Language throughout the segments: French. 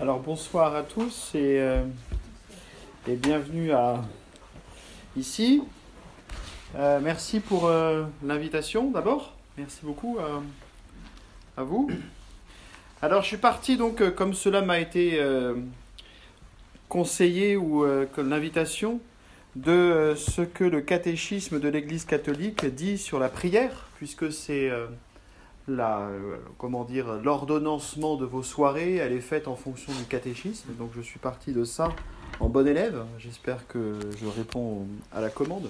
Alors bonsoir à tous et, euh, bienvenue ici. Euh, merci pour euh, l'invitation d'abord. Merci beaucoup à, vous. Alors je suis parti donc comme cela m'a été conseillé ou l'invitation de ce que le catéchisme de l'Église catholique dit sur la prière, puisque c'est la, euh, comment dire, l'ordonnancement de vos soirées, elle est faite en fonction du catéchisme. Donc je suis parti de ça en bon élève. J'espère que je réponds à la commande.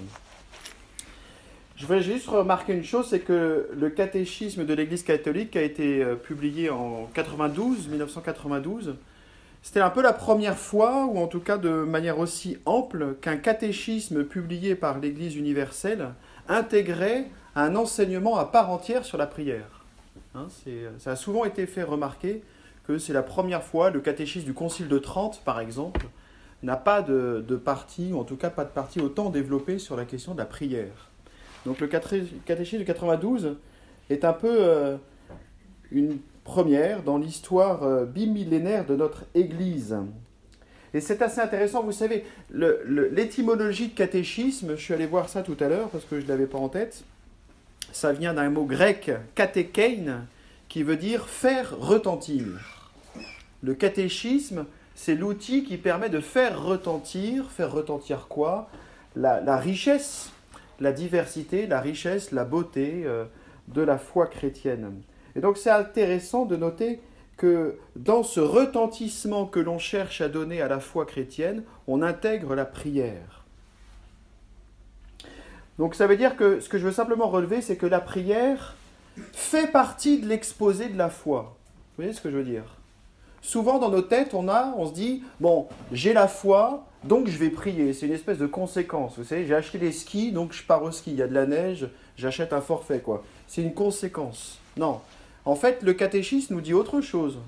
Je voulais juste remarquer une chose, c'est que le catéchisme de l'Église catholique a été euh, publié en 92, 1992. C'était un peu la première fois, ou en tout cas de manière aussi ample, qu'un catéchisme publié par l'Église universelle intégrait un enseignement à part entière sur la prière. Hein, c'est- ça a souvent été fait remarquer que c'est la première fois, le catéchisme du Concile de Trente, par exemple, n'a pas de, partie, ou en tout cas pas de partie autant développée sur la question de la prière. Donc le caté- catéchisme de 92 est un peu euh, une première dans l'histoire euh, bimillénaire de notre Église. Et c'est assez intéressant, vous savez, l'étymologie de catéchisme, je suis allé voir ça tout à l'heure parce que je ne l'avais pas en tête, ça vient d'un mot grec, katékein, qui veut dire faire retentir. Le catéchisme, c'est l'outil qui permet de faire retentir, faire retentir quoi? La, richesse, la diversité, la richesse, la beauté euh, de la foi chrétienne. Et donc c'est intéressant de noter que dans ce retentissement que l'on cherche à donner à la foi chrétienne, on intègre la prière. Donc ça veut dire que ce que je veux simplement relever, c'est que la prière fait partie de l'exposé de la foi. Vous voyez ce que je veux dire? Souvent dans nos têtes, on a, on se dit, bon, j'ai la foi, donc je vais prier. C'est une espèce de conséquence. Vous savez, j'ai acheté des skis, donc je pars au ski. Il y a de la neige, j'achète un forfait, quoi. C'est une conséquence. Non. En fait, le catéchisme nous dit autre chose.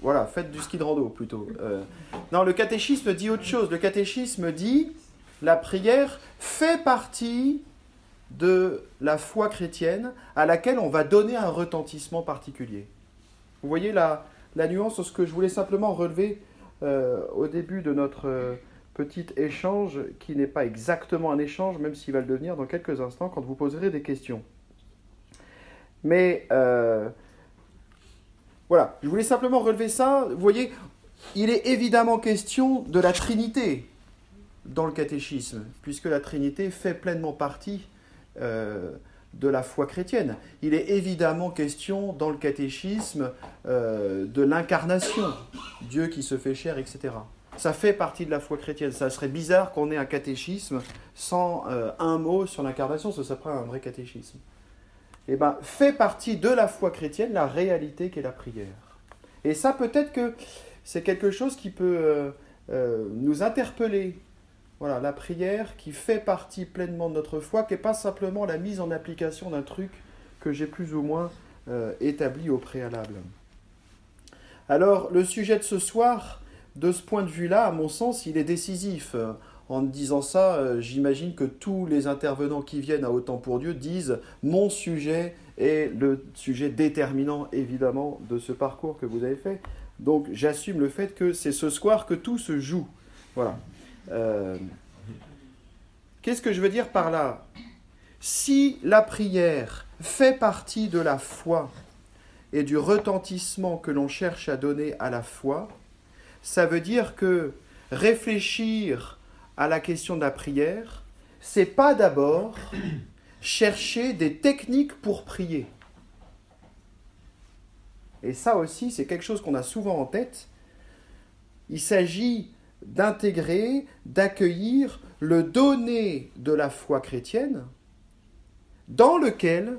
Voilà, faites du ski de rando plutôt. Euh, non, le catéchisme dit autre chose. Le catéchisme dit la prière fait partie de la foi chrétienne à laquelle on va donner un retentissement particulier. Vous voyez la, la nuance, ce que je voulais simplement relever euh, au début de notre euh, petit échange, qui n'est pas exactement un échange, même s'il va le devenir dans quelques instants quand vous poserez des questions. Mais euh, voilà, je voulais simplement relever ça. Vous voyez, il est évidemment question de la Trinité dans le catéchisme, puisque la Trinité fait pleinement partie euh, de la foi chrétienne. Il est évidemment question dans le catéchisme euh, de l'incarnation, Dieu qui se fait chair, etc. Ça fait partie de la foi chrétienne. Ça serait bizarre qu'on ait un catéchisme sans euh, un mot sur l'incarnation, ce serait un vrai catéchisme. Eh ben, fait partie de la foi chrétienne la réalité qu'est la prière. Et ça, peut-être que c'est quelque chose qui peut nous interpeller. Voilà, la prière qui fait partie pleinement de notre foi, qui n'est pas simplement la mise en application d'un truc que j'ai plus ou moins euh, établi au préalable. Alors, le sujet de ce soir, de ce point de vue-là, à mon sens, il est décisif. En disant ça, euh, j'imagine que tous les intervenants qui viennent à Autant pour Dieu disent mon sujet est le sujet déterminant, évidemment, de ce parcours que vous avez fait. Donc, j'assume le fait que c'est ce soir que tout se joue. Voilà. Euh, Qu'est-ce que je veux dire par là? Si la prière fait partie de la foi et du retentissement que l'on cherche à donner à la foi, ça veut dire que réfléchir à la question de la prière, c'est pas d'abord chercher des techniques pour prier. Et ça aussi, c'est quelque chose qu'on a souvent en tête. Il s'agit d'intégrer, d'accueillir le donné de la foi chrétienne dans lequel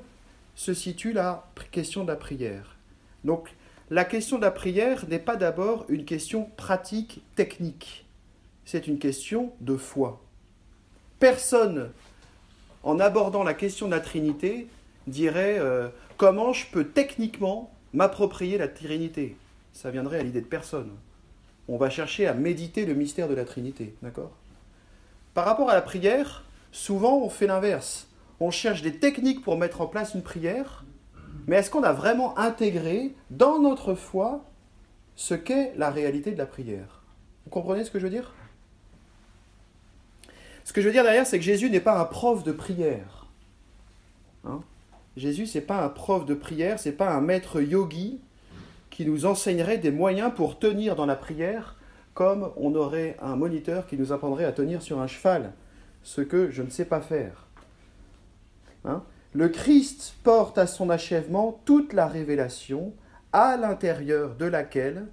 se situe la question de la prière. Donc la question de la prière n'est pas d'abord une question pratique, technique. C'est une question de foi. Personne, en abordant la question de la Trinité, dirait euh, comment je peux techniquement m'approprier la Trinité? Ça viendrait à l'idée de personne on va chercher à méditer le mystère de la Trinité, d'accord? Par rapport à la prière, souvent on fait l'inverse. On cherche des techniques pour mettre en place une prière, mais est-ce qu'on a vraiment intégré dans notre foi ce qu'est la réalité de la prière? Vous comprenez ce que je veux dire? Ce que je veux dire derrière, c'est que Jésus n'est pas un prof de prière. Hein? Jésus, c'est pas un prof de prière, c'est pas un maître yogi qui nous enseignerait des moyens pour tenir dans la prière, comme on aurait un moniteur qui nous apprendrait à tenir sur un cheval, ce que je ne sais pas faire. Hein? Le Christ porte à son achèvement toute la révélation à l'intérieur de laquelle,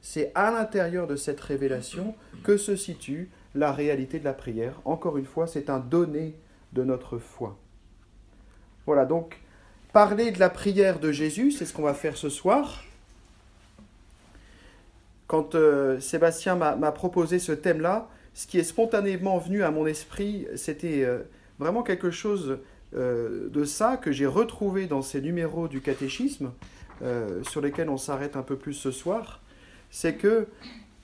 c'est à l'intérieur de cette révélation que se situe la réalité de la prière. Encore une fois, c'est un donné de notre foi. Voilà, donc parler de la prière de Jésus, c'est ce qu'on va faire ce soir. Quand euh, Sébastien m'a proposé ce thème-là, ce qui est spontanément venu à mon esprit, c'était euh, vraiment quelque chose euh, de ça que j'ai retrouvé dans ces numéros du catéchisme, sur lesquels on s'arrête un peu plus ce soir. C'est que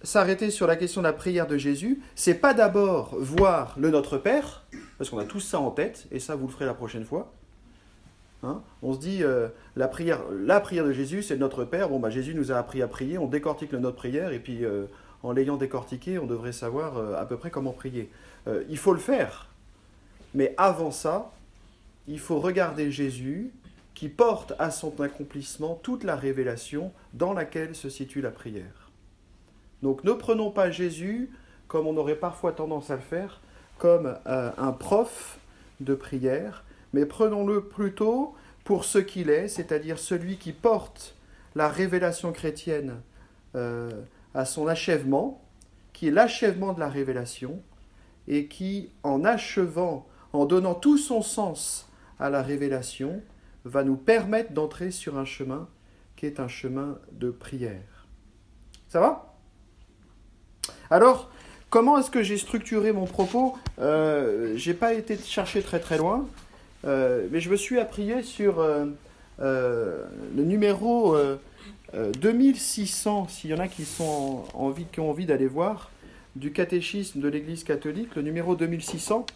s'arrêter sur la question de la prière de Jésus, c'est pas d'abord voir le Notre Père, parce qu'on a tous ça en tête, et ça vous le ferez la prochaine fois, Hein. on se dit, euh, la, prière, la prière de Jésus, c'est notre Père. Bon, bah, Jésus nous a appris à prier, on décortique notre prière, et puis euh, en l'ayant décortiqué, on devrait savoir euh, à peu près comment prier. il faut le faire. Mais avant ça, il faut regarder Jésus qui porte à son accomplissement toute la révélation dans laquelle se situe la prière. Donc ne prenons pas Jésus, comme on aurait parfois tendance à le faire, comme un prof de prière, mais prenons-le plutôt pour ce qu'il est, c'est-à-dire celui qui porte la révélation chrétienne euh, à son achèvement, qui est l'achèvement de la révélation, et qui, en achevant, en donnant tout son sens à la révélation, va nous permettre d'entrer sur un chemin qui est un chemin de prière. Ça va? Alors, comment est-ce que j'ai structuré mon propos? Euh, J'ai pas été chercher très très loin. Euh, mais je me suis appuyé sur euh, euh, le numéro 2600, s'il y en a qui, sont qui ont envie d'aller voir, du catéchisme de l'Église catholique, le numéro 2600,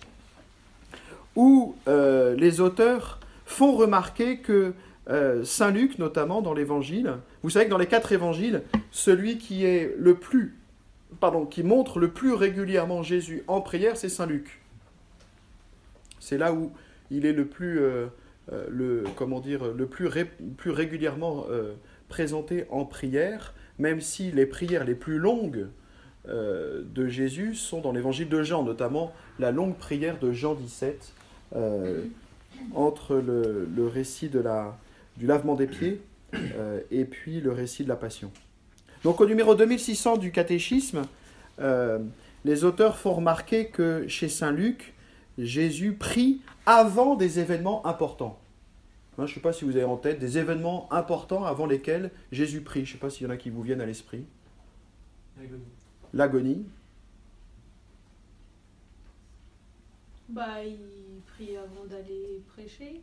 où les auteurs font remarquer que Saint Luc, notamment dans l'Évangile, vous savez que dans les quatre Évangiles, celui qui est le plus, pardon, qui montre le plus régulièrement Jésus en prière, c'est Saint Luc. C'est là où il est le plus, euh, euh, le, comment dire, le plus, régulièrement euh, présenté en prière, même si les prières les plus longues de Jésus sont dans l'évangile de Jean, notamment la longue prière de Jean 17, entre le, récit du lavement des pieds et puis le récit de la passion. Donc au numéro 2600 du catéchisme, les auteurs font remarquer que chez Saint Luc, Jésus prie avant des événements importants. Hein, je ne sais pas si vous avez en tête des événements importants avant lesquels Jésus prie. Je ne sais pas s'il y en a qui vous viennent à l'esprit. L'agonie. Bah, il prie avant d'aller prêcher.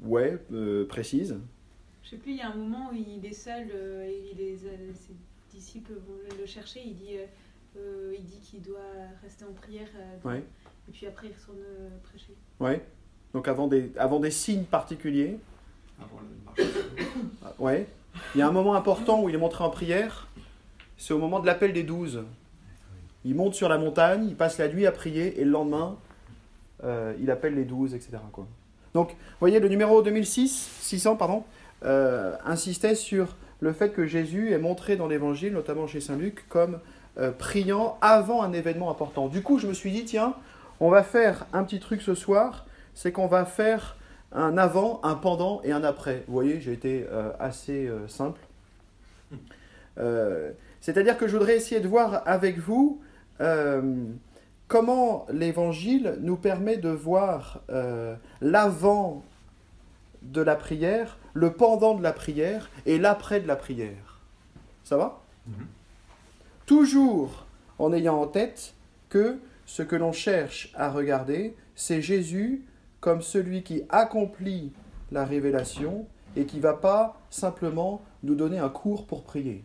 Ouais, euh, précise. Je sais plus, il y a un moment où il est seul euh, et les, euh, ses disciples vont le chercher. Il dit, il dit qu'il doit rester en prière. ouais. Et puis après, il retourne euh, prêcher. Oui. Donc avant des, avant des signes particuliers. Avant le marche. Ouais. Il y a un moment important où il est montré en prière. C'est au moment de l'appel des douze. Il monte sur la montagne, il passe la nuit à prier et le lendemain, euh, il appelle les douze, etc. Quoi. Donc, vous voyez, le numéro 2006, 600, pardon, euh, insistait sur le fait que Jésus est montré dans l'Évangile, notamment chez Saint Luc, comme priant avant un événement important. Du coup, je me suis dit, tiens, on va faire un petit truc ce soir, c'est qu'on va faire un avant, un pendant et un après. Vous voyez, j'ai été euh, assez euh, simple. Euh, c'est-à-dire que je voudrais essayer de voir avec vous comment l'Évangile nous permet de voir l'avant de la prière, le pendant de la prière et l'après de la prière. Ça va? Mhm. Toujours en ayant en tête que ce que l'on cherche à regarder, c'est Jésus comme celui qui accomplit la révélation et qui ne va pas simplement nous donner un cours pour prier.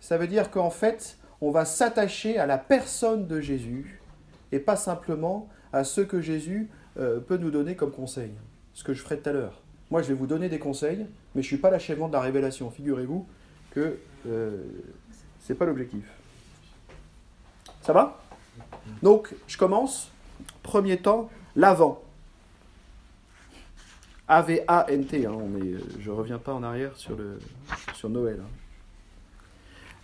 Ça veut dire qu'en fait, on va s'attacher à la personne de Jésus et pas simplement à ce que Jésus euh, peut nous donner comme conseil. Ce que je ferai tout à l'heure. Moi, je vais vous donner des conseils, mais je ne suis pas l'achèvement de la révélation. Figurez-vous, que euh, c'est pas l'objectif. Ça va? Donc, je commence. Premier temps, l'avant. A-V-A-N-T. Hein, est, je ne reviens pas en arrière sur, le, sur Noël. Hein.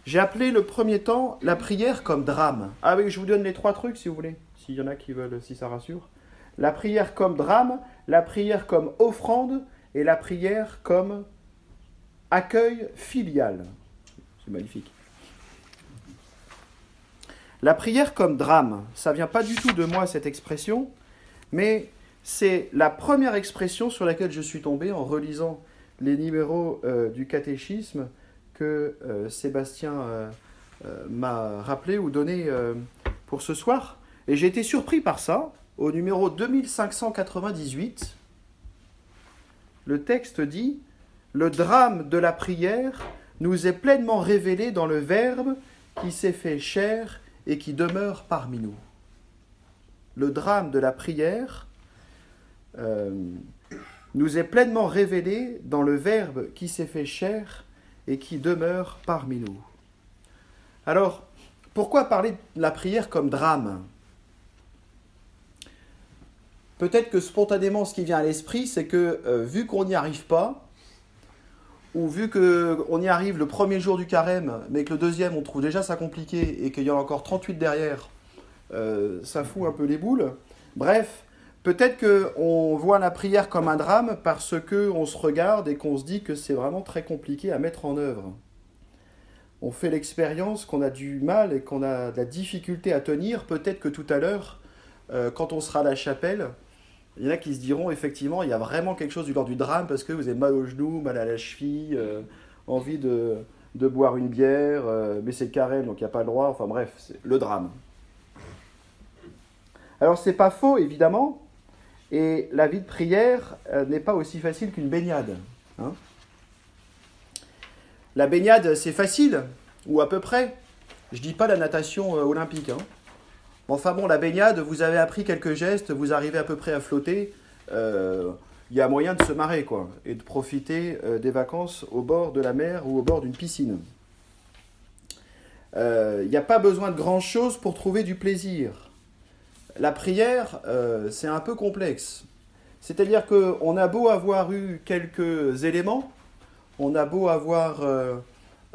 J'ai appelé le premier temps la prière comme drame. Ah oui, je vous donne les trois trucs si vous voulez, s'il y en a qui veulent, si ça rassure. La prière comme drame, la prière comme offrande et la prière comme accueil filial. C'est magnifique. La prière comme drame, ça vient pas du tout de moi cette expression, mais c'est la première expression sur laquelle je suis tombé en relisant les numéros euh, du catéchisme que euh, Sébastien euh, m'a rappelé ou donné pour ce soir. Et j'ai été surpris par ça. Au numéro 2598, le texte dit Le drame de la prière nous est pleinement révélé dans le Verbe qui s'est fait chair et qui demeure parmi nous. Le drame de la prière euh, nous est pleinement révélé dans le Verbe qui s'est fait chair et qui demeure parmi nous. Alors, pourquoi parler de la prière comme drame? Peut-être que spontanément, ce qui vient à l'esprit, c'est que euh, vu qu'on n'y arrive pas, ou vu qu'on y arrive le premier jour du carême, mais que le deuxième, on trouve déjà ça compliqué, et qu'il y en a encore 38 derrière, euh, ça fout un peu les boules. Bref, peut-être qu'on voit la prière comme un drame parce qu'on se regarde et qu'on se dit que c'est vraiment très compliqué à mettre en œuvre. On fait l'expérience qu'on a du mal et qu'on a de la difficulté à tenir. Peut-être que tout à l'heure, euh, quand on sera à la chapelle, il y en a qui se diront effectivement, il y a vraiment quelque chose du genre du drame parce que vous avez mal au genou, mal à la cheville, euh, envie de, boire une bière, euh, mais c'est carré donc il n'y a pas le droit. Enfin bref, c'est le drame. Alors c'est pas faux évidemment, et la vie de prière euh, n'est pas aussi facile qu'une baignade. Hein. la baignade c'est facile, ou à peu près. Je dis pas la natation olympique. Hein. Enfin bon, la baignade, vous avez appris quelques gestes, vous arrivez à peu près à flotter. Il euh, y a moyen de se marrer, quoi, et de profiter euh, des vacances au bord de la mer ou au bord d'une piscine. Il euh, n'y a pas besoin de grand-chose pour trouver du plaisir. La prière, c'est un peu complexe. C'est-à-dire qu'on a beau avoir eu quelques éléments, on a beau avoir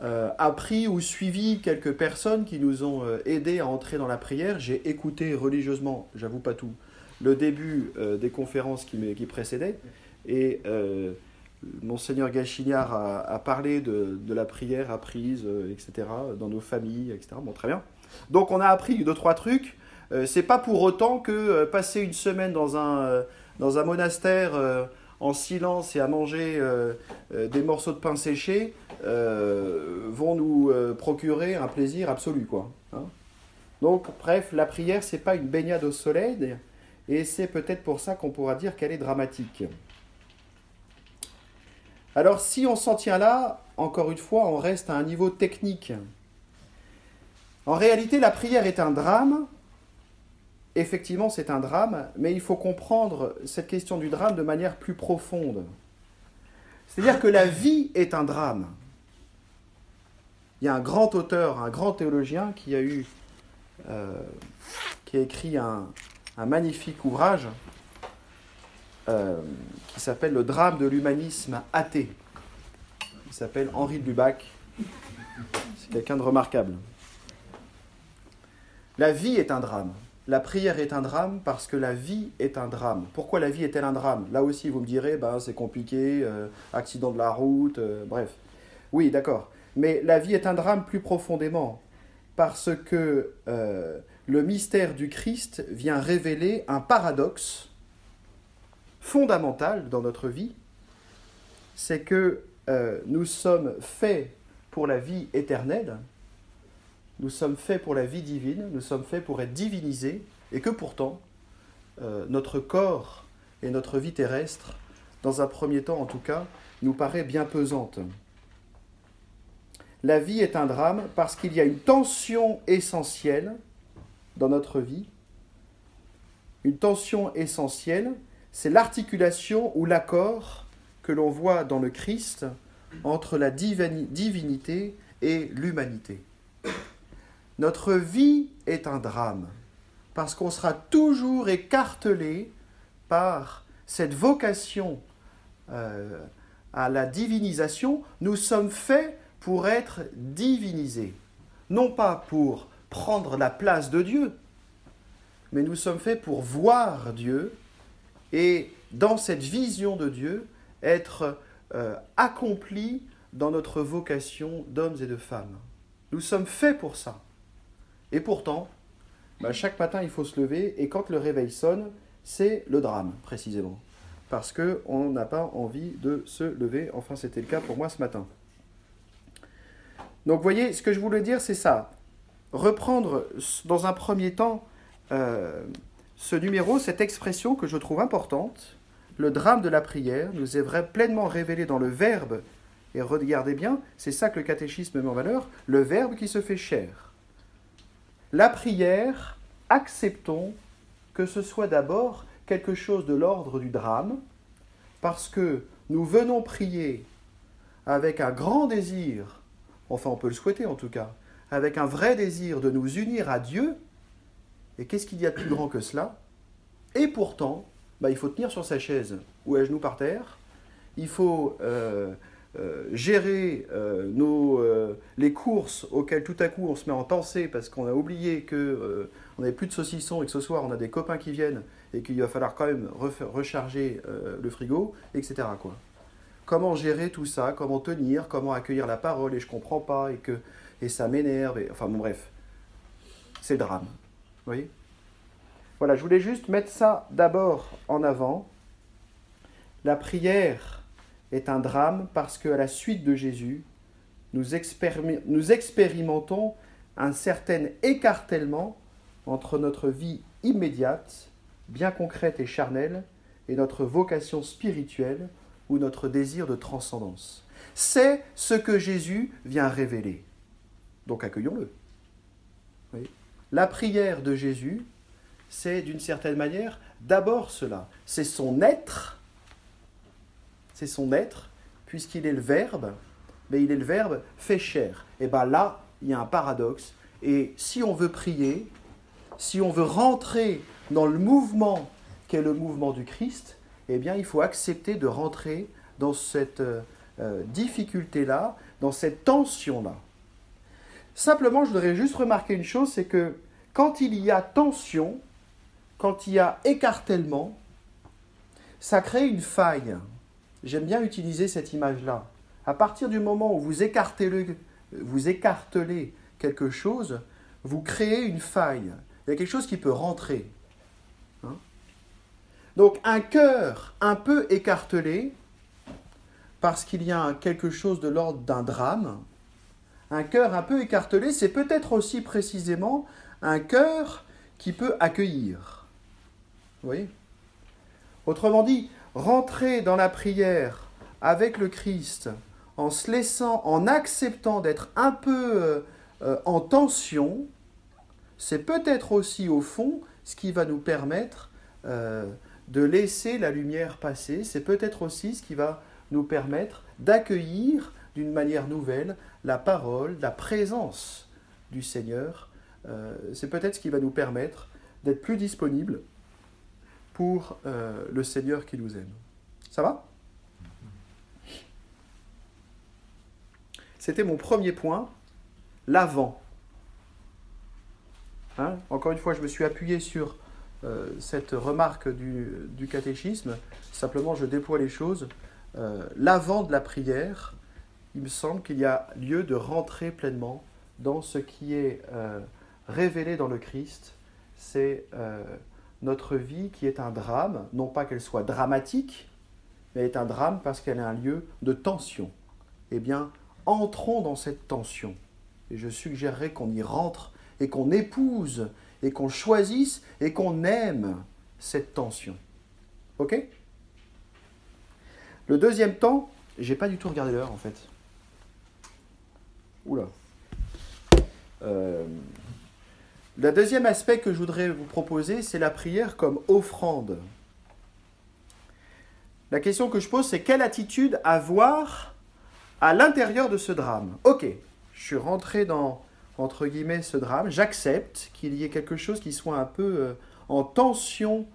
euh, appris ou suivi quelques personnes qui nous ont euh, aidés à entrer dans la prière. J'ai écouté religieusement, j'avoue pas tout, le début euh, des conférences qui, qui, précédaient. Et Monseigneur Gachignard a, parlé de, la prière apprise, etc., dans nos familles, etc. Bon, très bien. Donc on a appris deux, trois trucs. c'est pas pour autant que passer une semaine dans un, dans un monastère en silence et à manger des morceaux de pain séché, euh, vont nous euh, procurer un plaisir absolu. Quoi, hein. Donc, bref, la prière, c'est pas une baignade au soleil, et c'est peut-être pour ça qu'on pourra dire qu'elle est dramatique. Alors, si on s'en tient là, encore une fois, on reste à un niveau technique. En réalité, la prière est un drame. Effectivement, c'est un drame, mais il faut comprendre cette question du drame de manière plus profonde. C'est-à-dire que la vie est un drame il y a un grand auteur, un grand théologien qui a eu, euh, qui a écrit un, magnifique ouvrage euh, qui s'appelle Le drame de l'humanisme athée. Il s'appelle Henri de Lubac. C'est quelqu'un de remarquable. La vie est un drame. La prière est un drame parce que la vie est un drame. Pourquoi la vie est-elle un drame? Là aussi, vous me direz, ben, c'est compliqué, euh, accident de la route, bref. Oui, d'accord. Mais la vie est un drame plus profondément, parce que euh, le mystère du Christ vient révéler un paradoxe fondamental dans notre vie, c'est que euh, nous sommes faits pour la vie éternelle, nous sommes faits pour la vie divine, nous sommes faits pour être divinisés, et que pourtant, euh, notre corps et notre vie terrestre, dans un premier temps en tout cas, nous paraît bien pesante la vie est un drame parce qu'il y a une tension essentielle dans notre vie. Une tension essentielle, c'est l'articulation ou l'accord que l'on voit dans le Christ entre la divinité et l'humanité. Notre vie est un drame, parce qu'on sera toujours écartelé par cette vocation euh, à la divinisation. Nous sommes faits pour être divinisés, non pas pour prendre la place de Dieu, mais nous sommes faits pour voir Dieu et dans cette vision de Dieu être euh, accomplis dans notre vocation d'hommes et de femmes. Nous sommes faits pour ça. Et pourtant, bah, chaque matin, il faut se lever, et quand le réveil sonne, c'est le drame, précisément. Parce qu'on n'a pas envie de se lever. Enfin, c'était le cas pour moi ce matin. Donc, vous voyez, ce que je voulais dire, c'est ça. Reprendre dans un premier temps euh, ce numéro, cette expression que je trouve importante. Le drame de la prière nous est pleinement révélé dans le Verbe. Et regardez bien, c'est ça que le catéchisme met en valeur, le Verbe qui se fait chair. La prière, acceptons que ce soit d'abord quelque chose de l'ordre du drame, parce que nous venons prier avec un grand désir, enfin on peut le souhaiter en tout cas, avec un vrai désir de nous unir à Dieu, et qu'est-ce qu'il y a de plus grand que cela? Et pourtant, bah, il faut tenir sur sa chaise. Ou à genoux par terre, il faut euh, euh, gérer euh, nos, euh, les courses auxquelles tout à coup on se met en pensée parce qu'on a oublié qu'on n'avait plus de saucissons et que ce soir on a des copains qui viennent et qu'il va falloir quand même recharger le frigo, etc. Quoi. Comment gérer tout ça? Comment tenir? Comment accueillir la parole? Et je comprends pas et que et ça m'énerve. Enfin bon bref, c'est le drame. Vous voyez? Voilà, je voulais juste mettre ça d'abord en avant. La prière est un drame parce qu'à la suite de Jésus, nous, expérimentons un certain écartèlement entre notre vie immédiate, bien concrète et charnelle, et notre vocation spirituelle ou notre désir de transcendance. C'est ce que Jésus vient révéler. Donc accueillons-le. La prière de Jésus, c'est d'une certaine manière d'abord cela. C'est son être son être, puisqu'il est le Verbe, mais il est le Verbe fait chair. Et bien là, il y a un paradoxe. Et si on veut prier, si on veut rentrer dans le mouvement qu'est le mouvement du Christ, eh bien il faut accepter de rentrer dans cette euh, euh, difficulté-là, dans cette tension-là. Simplement, je voudrais juste remarquer une chose, c'est que quand il y a tension, quand il y a écartèlement, ça crée une faille. J'aime bien utiliser cette image-là. À partir du moment où vous écartelez, vous écartelez quelque chose, vous créez une faille. Il y a quelque chose qui peut rentrer. Hein? Donc un cœur un peu écartelé, parce qu'il y a quelque chose de l'ordre d'un drame, un cœur un peu écartelé, c'est peut-être aussi précisément un cœur qui peut accueillir. Vous voyez? Autrement dit, rentrer dans la prière avec le Christ en se laissant, en acceptant d'être un peu euh, euh, en tension, c'est peut-être aussi au fond ce qui va nous permettre euh, de laisser la lumière passer, c'est peut-être aussi ce qui va nous permettre d'accueillir d'une manière nouvelle la parole, la présence du Seigneur. c'est peut-être ce qui va nous permettre d'être plus disponibles pour euh, le Seigneur qui nous aime. Ça va? C'était mon premier point, l'avant. Hein? Encore une fois, je me suis appuyé sur euh, cette remarque du, catéchisme. Simplement, je déploie les choses. Euh, l'avant de la prière, il me semble qu'il y a lieu de rentrer pleinement dans ce qui est révélé dans le Christ. C'est notre vie qui est un drame, non pas qu'elle soit dramatique, mais est un drame parce qu'elle est un lieu de tension. Eh bien, entrons dans cette tension. Et je suggérerais qu'on y rentre et qu'on épouse et qu'on choisisse et qu'on aime cette tension. Ok? Le deuxième temps, j'ai pas du tout regardé l'heure en fait. Oula. Euh, le deuxième aspect que je voudrais vous proposer, c'est la prière comme offrande. La question que je pose, c'est quelle attitude avoir à l'intérieur de ce drame? Ok, je suis rentré dans, entre guillemets, ce drame, j'accepte qu'il y ait quelque chose qui soit un peu euh, en tension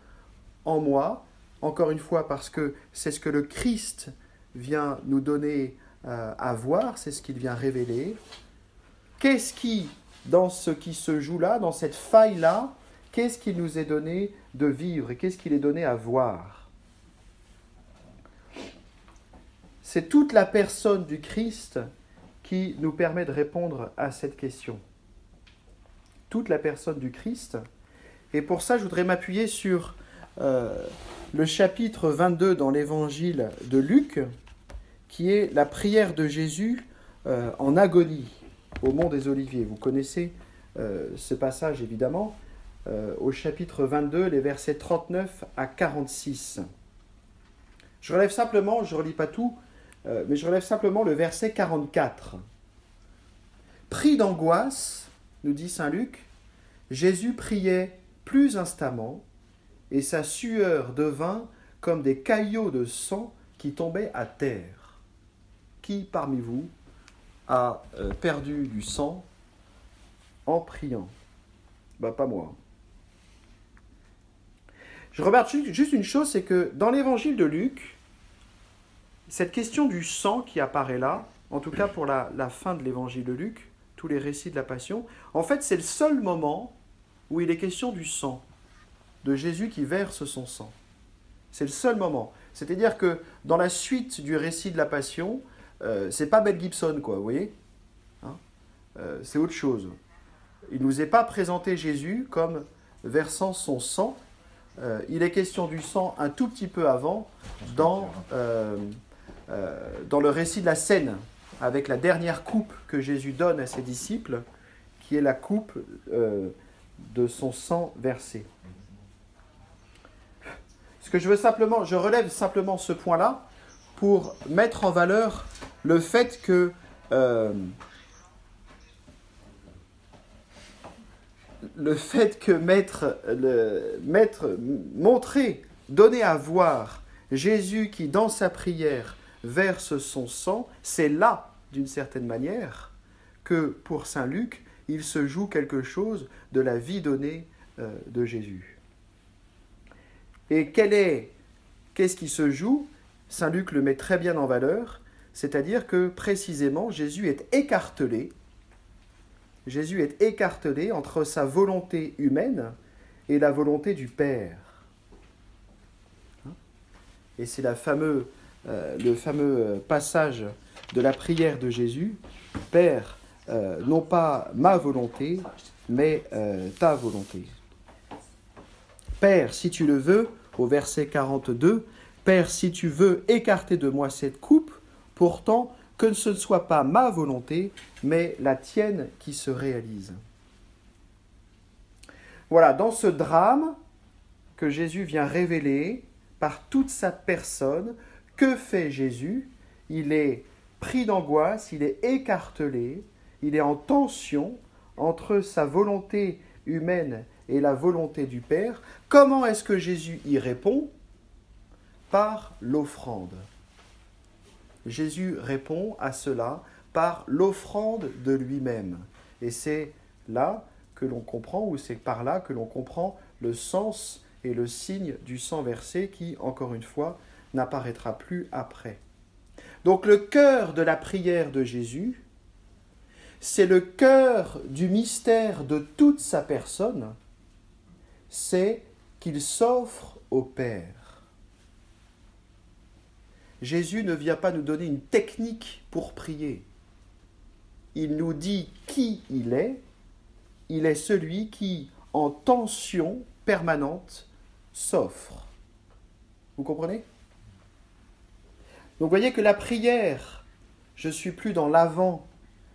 en moi, encore une fois parce que c'est ce que le Christ vient nous donner euh, à voir, c'est ce qu'il vient révéler. Qu'est-ce qui, dans ce qui se joue là, dans cette faille-là, qu'est-ce qu'il nous est donné de vivre et qu'est-ce qu'il est donné à voir? C'est toute la personne du Christ qui nous permet de répondre à cette question. Toute la personne du Christ. Et pour ça, je voudrais m'appuyer sur euh, le chapitre 22 dans l'évangile de Luc, qui est la prière de Jésus euh, en agonie au mont des Oliviers. Vous connaissez euh, ce passage évidemment, au chapitre 22, les versets 39 à 46. Je relève simplement, je ne relis pas tout, mais je relève simplement le verset 44. Pris d'angoisse, nous dit Saint Luc, Jésus priait plus instamment et sa sueur devint comme des caillots de sang qui tombaient à terre. Qui parmi vous a euh, perdu du sang en priant Bah pas moi. Je remarque juste une chose, c'est que dans l'évangile de Luc, cette question du sang qui apparaît là, en tout cas pour la, la fin de l'évangile de Luc, tous les récits de la Passion, en fait c'est le seul moment où il est question du sang de Jésus qui verse son sang. C'est le seul moment. C'est-à-dire que dans la suite du récit de la Passion, euh, c'est pas Belle Gibson, quoi, vous voyez hein euh, C'est autre chose. Il nous est pas présenté Jésus comme versant son sang. Euh, il est question du sang un tout petit peu avant, dans, dans le récit de la scène, avec la dernière coupe que Jésus donne à ses disciples, qui est la coupe de son sang versé. Ce que je veux simplement, je relève simplement ce point-là pour mettre en valeur le fait que euh, le fait que le, montrer, donner à voir Jésus qui dans sa prière verse son sang, c'est là, d'une certaine manière, que pour Saint Luc, il se joue quelque chose de la vie donnée euh, de Jésus. Et quel est, qu'est-ce qui se joue? Saint Luc le met très bien en valeur, c'est-à-dire que précisément Jésus est écartelé. Jésus est écartelé entre sa volonté humaine et la volonté du Père. Et c'est euh, le fameux passage de la prière de Jésus, Père, euh, non pas ma volonté, mais euh, ta volonté. Père, si tu le veux, au verset 42, Père, si tu veux écarter de moi cette coupe, pourtant que ce ne soit pas ma volonté, mais la tienne qui se réalise. Voilà, dans ce drame que Jésus vient révéler par toute sa personne, que fait Jésus? Il est pris d'angoisse, il est écartelé, il est en tension entre sa volonté humaine et la volonté du Père. Comment est-ce que Jésus y répond? Par l'offrande. Jésus répond à cela par l'offrande de lui-même. Et c'est là que l'on comprend, ou c'est par là que l'on comprend le sens et le signe du sang versé qui, encore une fois, n'apparaîtra plus après. Donc le cœur de la prière de Jésus, c'est le cœur du mystère de toute sa personne, c'est qu'il s'offre au Père. Jésus ne vient pas nous donner une technique pour prier. Il nous dit qui il est. Il est celui qui, en tension permanente, s'offre. Vous comprenez? Donc vous voyez que la prière, je suis plus dans l'avant,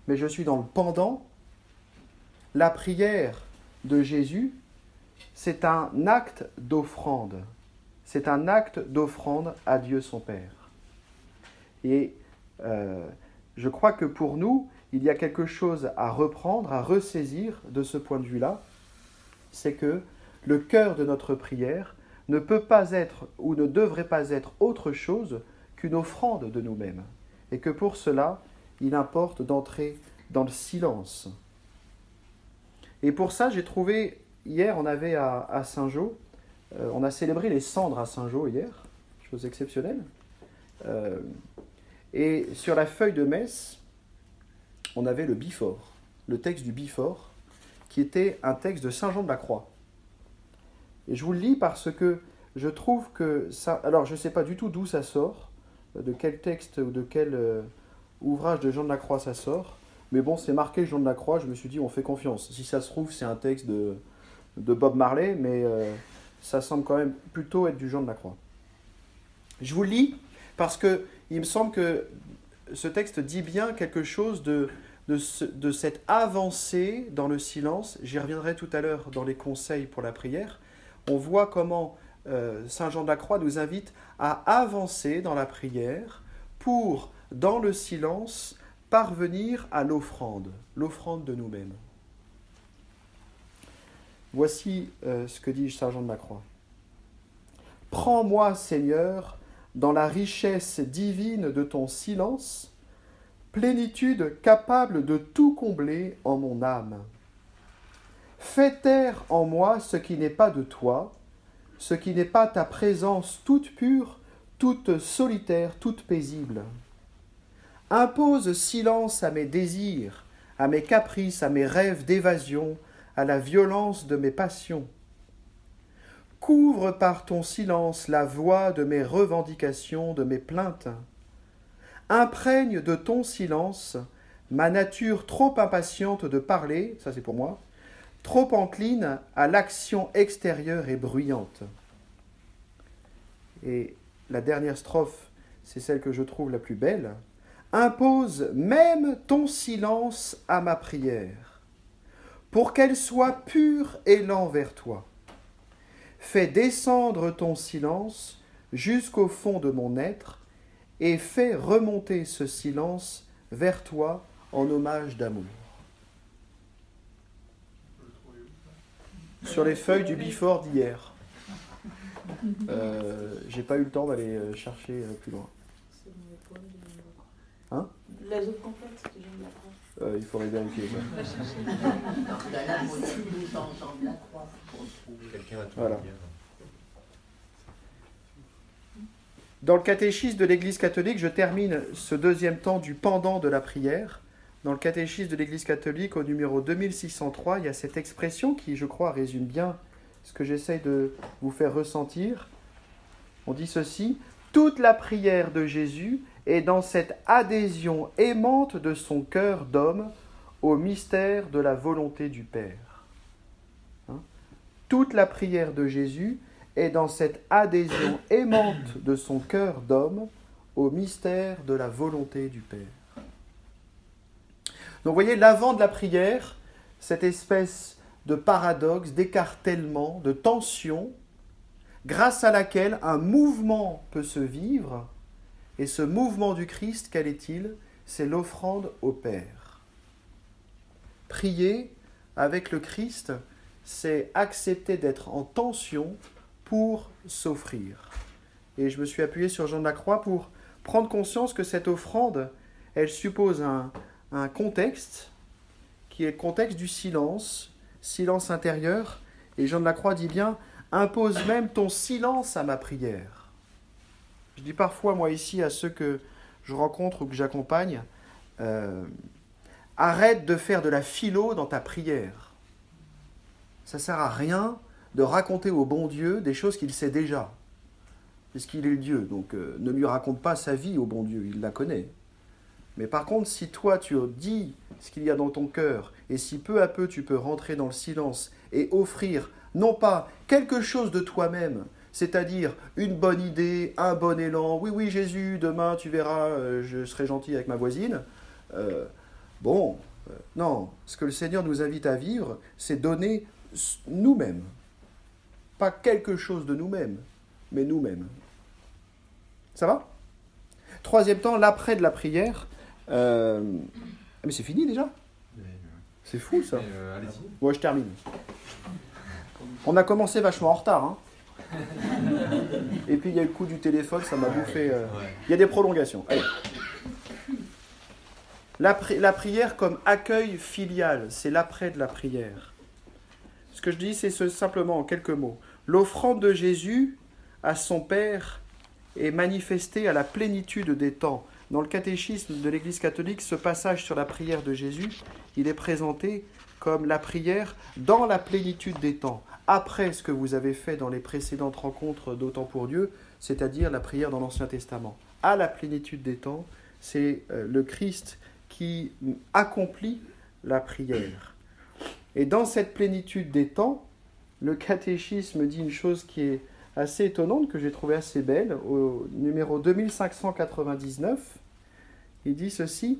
mais je suis dans le pendant. La prière de Jésus, c'est un acte d'offrande. C'est un acte d'offrande à Dieu son Père. Et euh, je crois que pour nous, il y a quelque chose à reprendre, à ressaisir de ce point de vue-là. C'est que le cœur de notre prière ne peut pas être ou ne devrait pas être autre chose qu'une offrande de nous-mêmes. et que pour cela, il importe d'entrer dans le silence. Et pour ça, j'ai trouvé, hier, on avait à, Saint-Jean, euh, on a célébré les cendres à Saint-Jean hier, chose exceptionnelle. Euh, et sur la feuille de messe, on avait le Bifort, le texte du Bifort, qui était un texte de Saint Jean de la Croix. Et je vous le lis parce que je trouve que ça. Alors, je ne sais pas du tout d'où ça sort, de quel texte ou de quel euh, ouvrage de Jean de la Croix ça sort. Mais bon, c'est marqué Jean de la Croix, je me suis dit, on fait confiance. Si ça se trouve, c'est un texte de, de Bob Marley, mais euh, ça semble quand même plutôt être du Jean de la Croix. Je vous le lis parce que il me semble que ce texte dit bien quelque chose de, de, cette avancée dans le silence. J'y reviendrai tout à l'heure dans les conseils pour la prière. On voit comment euh, Saint Jean de la Croix nous invite à avancer dans la prière pour, dans le silence, parvenir à l'offrande, l'offrande de nous-mêmes. Voici euh, ce que dit Saint Jean de la Croix. Prends-moi, Seigneur, dans la richesse divine de ton silence, plénitude capable de tout combler en mon âme. Fais taire en moi ce qui n'est pas de toi, ce qui n'est pas ta présence toute pure, toute solitaire, toute paisible. Impose silence à mes désirs, à mes caprices, à mes rêves d'évasion, à la violence de mes passions. Couvre par ton silence la voix de mes revendications, de mes plaintes imprègne de ton silence ma nature trop impatiente de parler, ça c'est pour moi, trop encline à l'action extérieure et bruyante. Et la dernière strophe, c'est celle que je trouve la plus belle. Impose même ton silence à ma prière, pour qu'elle soit pure élan vers toi. Fais descendre ton silence jusqu'au fond de mon être, et fais remonter ce silence vers toi en hommage d'amour. Sur les feuilles du Bifort d'hier. Euh, J'ai pas eu le temps d'aller euh, chercher euh, plus loin. Hein? La zone complète euh, Il faudrait vérifier ça. voilà. Dans le catéchisme de l'Église catholique, je termine ce deuxième temps du pendant de la prière. Dans le catéchisme de l'Église catholique, au numéro 2603, il y a cette expression qui, je crois, résume bien ce que j'essaie de vous faire ressentir. On dit ceci Toute la prière de Jésus est dans cette adhésion aimante de son cœur d'homme au mystère de la volonté du Père. Hein? Toute la prière de Jésus est dans cette adhésion aimante de son cœur d'homme au mystère de la volonté du Père. Donc vous voyez, l'avant de la prière, cette espèce de paradoxe, d'écartèlement, de tension, grâce à laquelle un mouvement peut se vivre, et ce mouvement du Christ, quel est-il? C'est l'offrande au Père. Prier avec le Christ, c'est accepter d'être en tension pour s'offrir. Et je me suis appuyé sur Jean de la Croix pour prendre conscience que cette offrande, elle suppose un, contexte qui est le contexte du silence, silence intérieur. Et Jean de la Croix dit bien, impose même ton silence à ma prière. Je dis parfois, moi ici, à ceux que je rencontre ou que j'accompagne, euh, arrête de faire de la philo dans ta prière. Ça sert à rien de raconter au bon Dieu des choses qu'il sait déjà, puisqu'il est Dieu. Donc euh, ne lui raconte pas sa vie au bon Dieu, il la connaît. Mais par contre, si toi tu dis ce qu'il y a dans ton cœur, et si peu à peu tu peux rentrer dans le silence et offrir non pas quelque chose de toi-même, c'est-à-dire une bonne idée, un bon élan, oui oui Jésus, demain tu verras, euh, je serai gentil avec ma voisine, euh, bon, non, ce que le Seigneur nous invite à vivre, c'est donner nous-mêmes, pas quelque chose de nous-mêmes, mais nous-mêmes. Ça va? Troisième temps, l'après de la prière. Euh, mais c'est fini déjà? C'est fou ça. Euh, Moi je termine. On a commencé vachement en retard. Hein. Et puis il y a le coup du téléphone, ça m'a bouffé. Euh, il y a des prolongations. Allez. La, la prière comme accueil filial, c'est l'après de la prière. Ce que je dis, c'est simplement en quelques mots. L'offrande de Jésus à son Père est manifestée à la plénitude des temps. Dans le catéchisme de l'Église catholique, ce passage sur la prière de Jésus, il est présenté comme la prière dans la plénitude des temps, après ce que vous avez fait dans les précédentes rencontres d'Autant pour Dieu, c'est-à-dire la prière dans l'Ancien Testament. À la plénitude des temps, c'est euh, le Christ qui accomplit la prière. Et dans cette plénitude des temps, le catéchisme dit une chose qui est assez étonnante, que j'ai trouvée assez belle, au numéro 2599. Il dit ceci,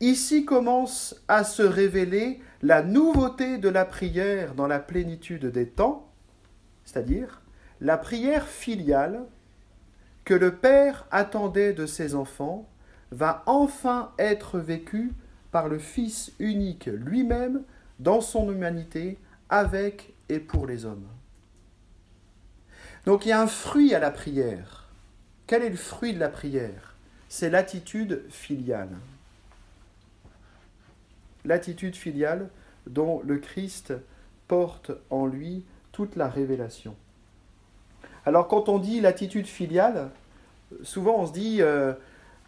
Ici commence à se révéler la nouveauté de la prière dans la plénitude des temps, c'est-à-dire la prière filiale que le Père attendait de ses enfants va enfin être vécue par le Fils unique lui-même dans son humanité avec et pour les hommes. Donc il y a un fruit à la prière. Quel est le fruit de la prière? C'est l'attitude filiale. L'attitude filiale dont le Christ porte en lui toute la révélation. Alors quand on dit l'attitude filiale, souvent on se dit, euh,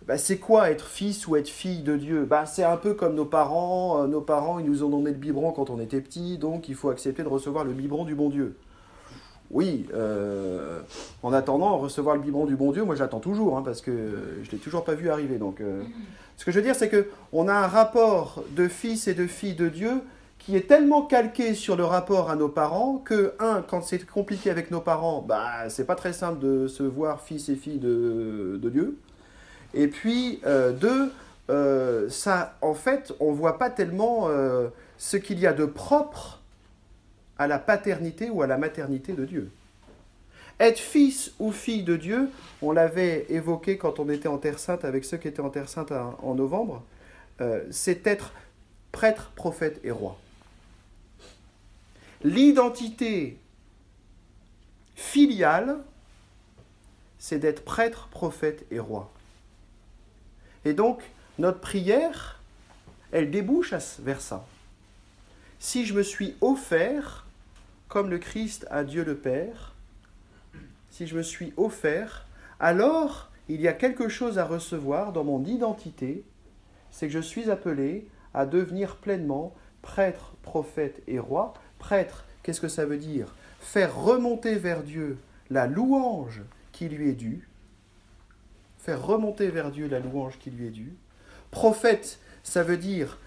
bah, c'est quoi être fils ou être fille de Dieu? Bah, C'est un peu comme nos parents. Euh, nos parents, ils nous ont donné le biberon quand on était petit, donc il faut accepter de recevoir le biberon du bon Dieu. Oui, euh, en attendant, recevoir le biberon du bon Dieu, moi j'attends toujours, hein, parce que je ne l'ai toujours pas vu arriver. Donc, euh, ce que je veux dire, c'est qu'on a un rapport de fils et de fille de Dieu qui est tellement calqué sur le rapport à nos parents que, un, quand c'est compliqué avec nos parents, bah, c'est pas très simple de se voir fils et fille de, Dieu. Et puis, euh, deux, ça, en fait, on voit pas tellement ce qu'il y a de propre à la paternité ou à la maternité de Dieu. Être fils ou fille de Dieu, on l'avait évoqué quand on était en Terre Sainte avec ceux qui étaient en Terre Sainte en novembre, euh, c'est être prêtre, prophète et roi. L'identité filiale, c'est d'être prêtre, prophète et roi. Et donc, notre prière, elle débouche vers ça. Si je me suis offert comme le Christ à Dieu le Père, si je me suis offert, alors il y a quelque chose à recevoir dans mon identité, c'est que je suis appelé à devenir pleinement prêtre, prophète et roi. Prêtre, qu'est-ce que ça veut dire? Faire remonter vers Dieu la louange qui lui est due. Faire remonter vers Dieu la louange qui lui est due. Prophète, ça veut dire,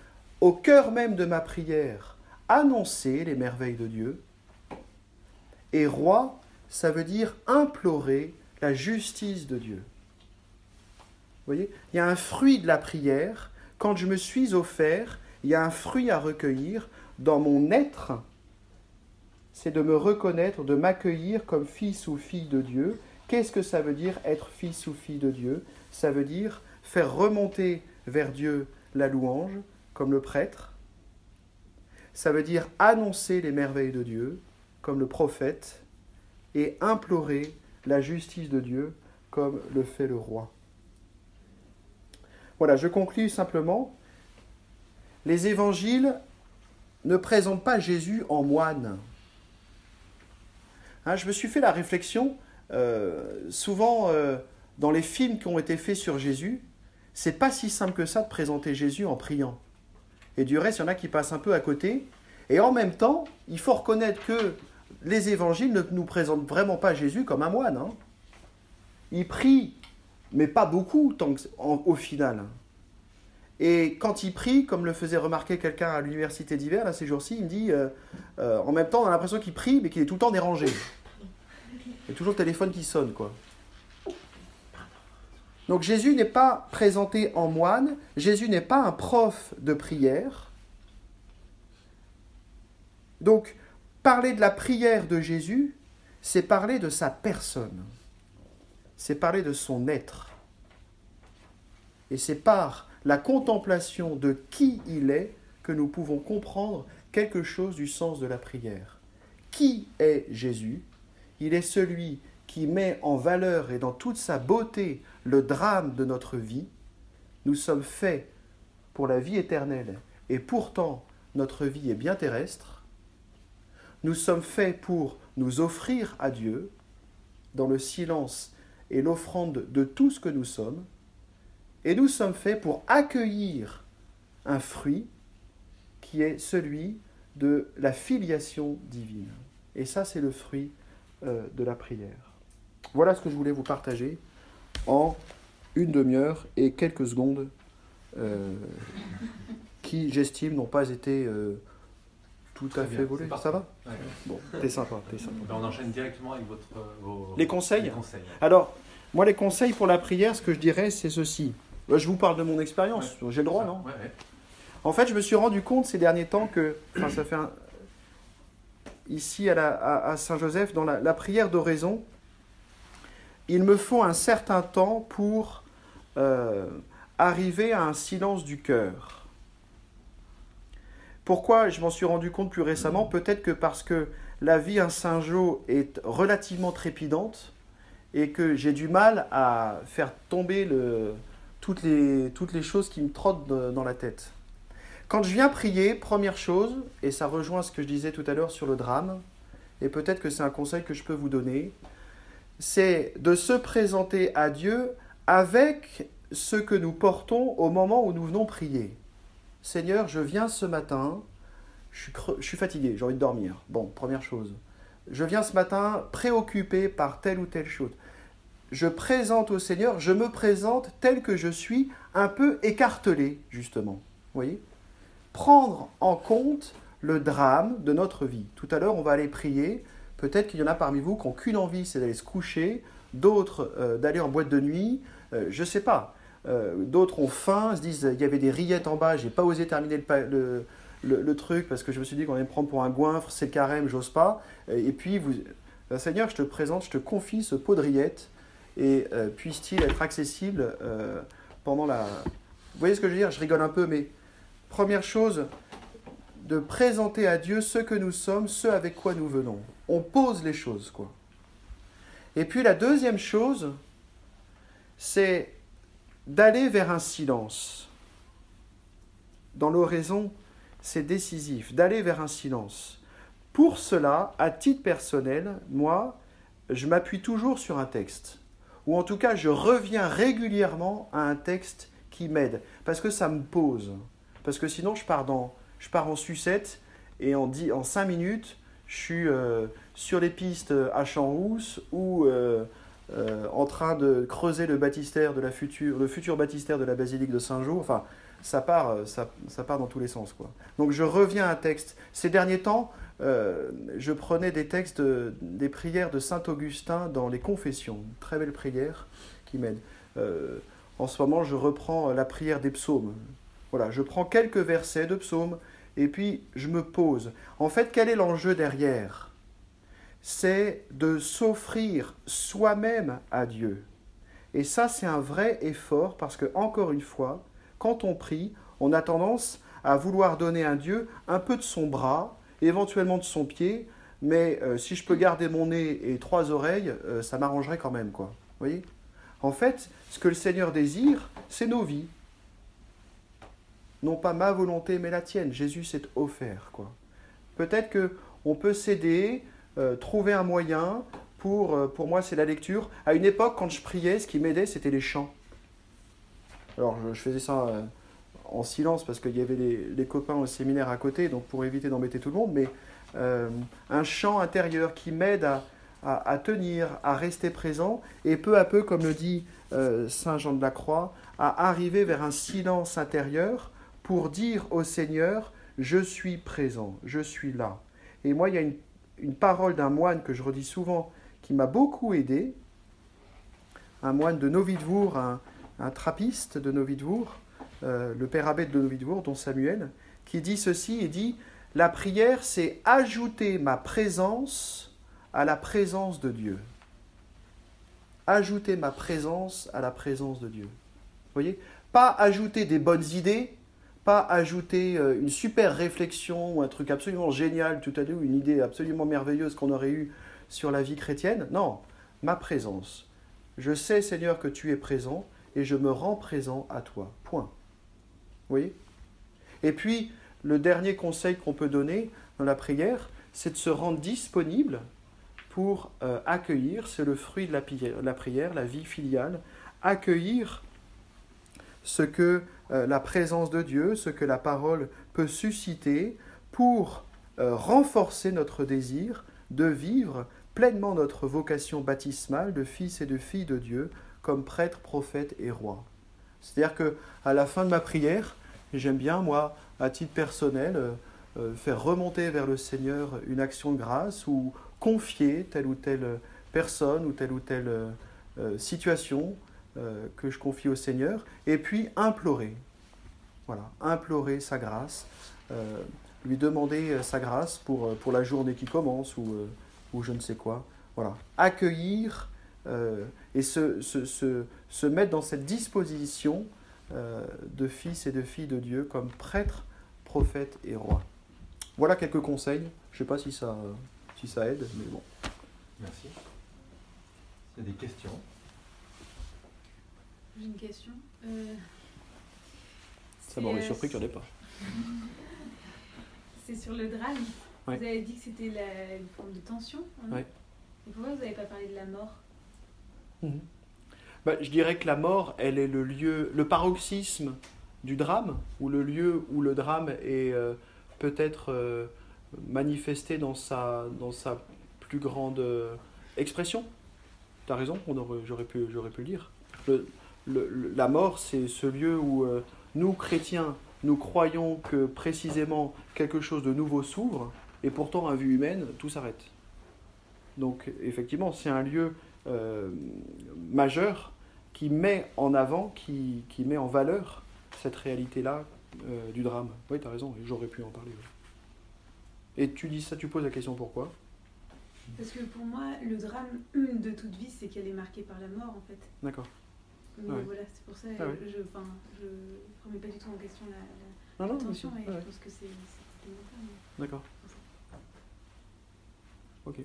au cœur même de ma prière, annoncer les merveilles de Dieu. Et roi, ça veut dire implorer la justice de Dieu. Vous voyez Il y a un fruit de la prière. Quand je me suis offert, il y a un fruit à recueillir dans mon être. C'est de me reconnaître, de m'accueillir comme fils ou fille de Dieu. Qu'est-ce que ça veut dire être fils ou fille de Dieu? Ça veut dire faire remonter vers Dieu la louange, comme le prêtre. Ça veut dire annoncer les merveilles de Dieu, comme le prophète et implorer la justice de Dieu comme le fait le roi. Voilà, je conclus simplement. Les évangiles ne présentent pas Jésus en moine. Hein, je me suis fait la réflexion, euh, souvent euh, dans les films qui ont été faits sur Jésus, c'est pas si simple que ça de présenter Jésus en priant. Et du reste, il y en a qui passent un peu à côté. Et en même temps, il faut reconnaître que les évangiles ne nous présentent vraiment pas Jésus comme un moine. Hein. Il prie, mais pas beaucoup au final. Et quand il prie, comme le faisait remarquer quelqu'un à l'université d'hiver, là, ces jours-ci, il me dit, euh, euh, en même temps, on a l'impression qu'il prie, mais qu'il est tout le temps dérangé. Il y a toujours le téléphone qui sonne, quoi. Donc Jésus n'est pas présenté en moine, Jésus n'est pas un prof de prière. Donc Parler de la prière de Jésus, c'est parler de sa personne, c'est parler de son être. Et c'est par la contemplation de qui il est que nous pouvons comprendre quelque chose du sens de la prière. Qui est Jésus? Il est celui qui met en valeur et dans toute sa beauté le drame de notre vie. Nous sommes faits pour la vie éternelle, et pourtant notre vie est bien terrestre, nous sommes faits pour nous offrir à Dieu dans le silence et l'offrande de tout ce que nous sommes, et nous sommes faits pour accueillir un fruit qui est celui de la filiation divine. Et ça, c'est le fruit euh, de la prière. Voilà ce que je voulais vous partager en une demi-heure et quelques secondes euh, qui, j'estime, n'ont pas été euh, tout à fait volées. Ça va Bon, t'es sympa, sympa. Ben, on enchaîne directement avec votre, les conseils. Alors, moi, les conseils pour la prière, ce que je dirais, c'est ceci. Je vous parle de mon expérience. J'ai le droit, non En fait, je me suis rendu compte ces derniers temps que, enfin, ça fait ici à, Saint-Joseph, dans la, prière d'oraison, il me faut un certain temps pour euh, arriver à un silence du cœur. Pourquoi je m'en suis rendu compte plus récemment? Peut-être que parce que la vie à Saint-Jean est relativement trépidante et que j'ai du mal à faire tomber toutes, les, toutes les choses qui me trottent dans la tête. Quand je viens prier, première chose, et ça rejoint ce que je disais tout à l'heure sur le drame, et peut-être que c'est un conseil que je peux vous donner, c'est de se présenter à Dieu avec ce que nous portons au moment où nous venons prier. Seigneur, je viens ce matin, je suis, fatigué, j'ai envie de dormir. Bon, première chose. Je viens ce matin préoccupé par telle ou telle chose. Je présente au Seigneur, je me présente tel que je suis, un peu écartelé, justement. Voyez? Prendre en compte le drame de notre vie. Tout à l'heure, on va aller prier. Peut-être qu'il y en a parmi vous qui n'ont qu'une envie, c'est d'aller se coucher, d'autres euh, d'aller en boîte de nuit, euh, je ne sais pas. Euh, d'autres ont faim, se disent il y avait des rillettes en bas, j'ai pas osé terminer le, le, truc parce que je me suis dit qu'on allait me prendre pour un goinfre, c'est carême, j'ose pas. Et puis, vous, Seigneur, je te présente, je te confie ce pot de rillettes et puisse-t-il être accessible pendant la. Vous voyez ce que je veux dire? Je rigole un peu, mais Première chose, de présenter à Dieu ce que nous sommes, ce avec quoi nous venons. On pose les choses, quoi. Et puis la deuxième chose, c'est d'aller vers un silence. Dans l'oraison, c'est décisif, d'aller vers un silence. Pour cela, à titre personnel, moi, je m'appuie toujours sur un texte. Ou en tout cas, je reviens régulièrement à un texte qui m'aide, parce que ça me pose. Parce que sinon, je pars, dans, je pars en sucette et en, dix, en 5 minutes, je suis euh, sur les pistes à Champs-Rousse ou euh, euh, en train de creuser le baptistère de la future, le futur baptistère de la basilique de Saint-Jean. Enfin, ça part, ça, ça, part dans tous les sens. Quoi. Donc je reviens à un texte. Ces derniers temps, je prenais des textes, des prières de Saint Augustin dans les confessions. très belle prière qui m'aide. en ce moment, je reprends la prière des psaumes. Voilà, je prends quelques versets de psaume et puis je me pose. En fait, quel est l'enjeu derrière? C'est de s'offrir soi-même à Dieu. Et ça, c'est un vrai effort parce que, encore une fois, quand on prie, on a tendance à vouloir donner à Dieu un peu de son bras, éventuellement de son pied, mais euh, si je peux garder mon nez et trois oreilles, euh, ça m'arrangerait quand même, quoi. Voyez? En fait, ce que le Seigneur désire, c'est nos vies non pas ma volonté, mais la tienne. Jésus s'est offert. quoi. Peut-être que on peut s'aider, euh, trouver un moyen. Pour, euh, pour moi, c'est la lecture. À une époque, quand je priais, ce qui m'aidait, c'était les chants. Alors, je, faisais ça euh, en silence parce qu'il y avait les, copains au séminaire à côté, donc pour éviter d'embêter tout le monde. Mais un chant intérieur qui m'aide à, à, tenir, à rester présent, et peu à peu, comme le dit Saint Jean de la Croix, à arriver vers un silence intérieur pour dire au Seigneur, je suis présent, je suis là. Et moi, il y a une, parole d'un moine que je redis souvent, qui m'a beaucoup aidé, un moine de Novidvour, un, un trappiste de Novidvour, euh, le père abbé de Novidvour, dont Samuel, qui dit ceci, il dit, la prière, c'est ajouter ma présence à la présence de Dieu. Ajouter ma présence à la présence de Dieu. Vous voyez? Pas ajouter des bonnes idées, pas ajouter euh, une super réflexion ou un truc absolument génial tout à l'heure, une idée absolument merveilleuse qu'on aurait eue sur la vie chrétienne. Non, ma présence. Je sais, Seigneur, que tu es présent et je me rends présent à toi. Point. Vous voyez? Et puis, le dernier conseil qu'on peut donner dans la prière, c'est de se rendre disponible pour euh, accueillir, c'est le fruit de la prière, la prière, la vie filiale, accueillir ce que euh, la présence de Dieu, ce que la parole peut susciter pour euh, renforcer notre désir de vivre pleinement notre vocation baptismale de fils et de filles de Dieu comme prêtre, prophète et roi. C'est-à-dire que à la fin de ma prière, j'aime bien moi, à titre personnel, euh, faire remonter vers le Seigneur une action de grâce ou confier telle ou telle personne ou telle ou telle situation que je confie au Seigneur, et puis implorer, voilà, implorer sa grâce, euh, lui demander euh, sa grâce pour, euh, pour la journée qui commence ou, ou je ne sais quoi. Voilà, accueillir et se, se, se, se, mettre dans cette disposition de fils et de filles de Dieu comme prêtre, prophète et roi. Voilà quelques conseils. Je ne sais pas si ça, si ça aide, mais bon. Merci. Il y a des questions J'ai une question. Ça m'aurait surpris qu'il n'y en ait pas. C'est sur le drame. Vous avez dit que c'était une forme de tension. Hein Et pourquoi vous n'avez pas parlé de la mort? Mhm. bah, Je dirais que la mort, elle est le lieu, le paroxysme du drame, ou le lieu où le drame est euh, peut-être euh, manifesté dans sa, dans sa plus grande euh, expression. Tu as raison, j'aurais pu, pu le dire. Le, la mort, c'est ce lieu où nous, chrétiens, nous croyons que précisément quelque chose de nouveau s'ouvre, et pourtant, à vue humaine, tout s'arrête. Donc, effectivement, c'est un lieu euh, majeur qui met en avant, qui, qui met en valeur cette réalité-là euh, du drame. Oui, tu as raison, j'aurais pu en parler. Et tu dis ça, tu poses la question pourquoi? Parce que pour moi, le drame de toute vie, c'est qu'elle est marquée par la mort, en fait. D'accord. Mais voilà, c'est pour ça que ah je ne remets pas du tout en question la, la, tension et je pense que c'est D'accord. Ok.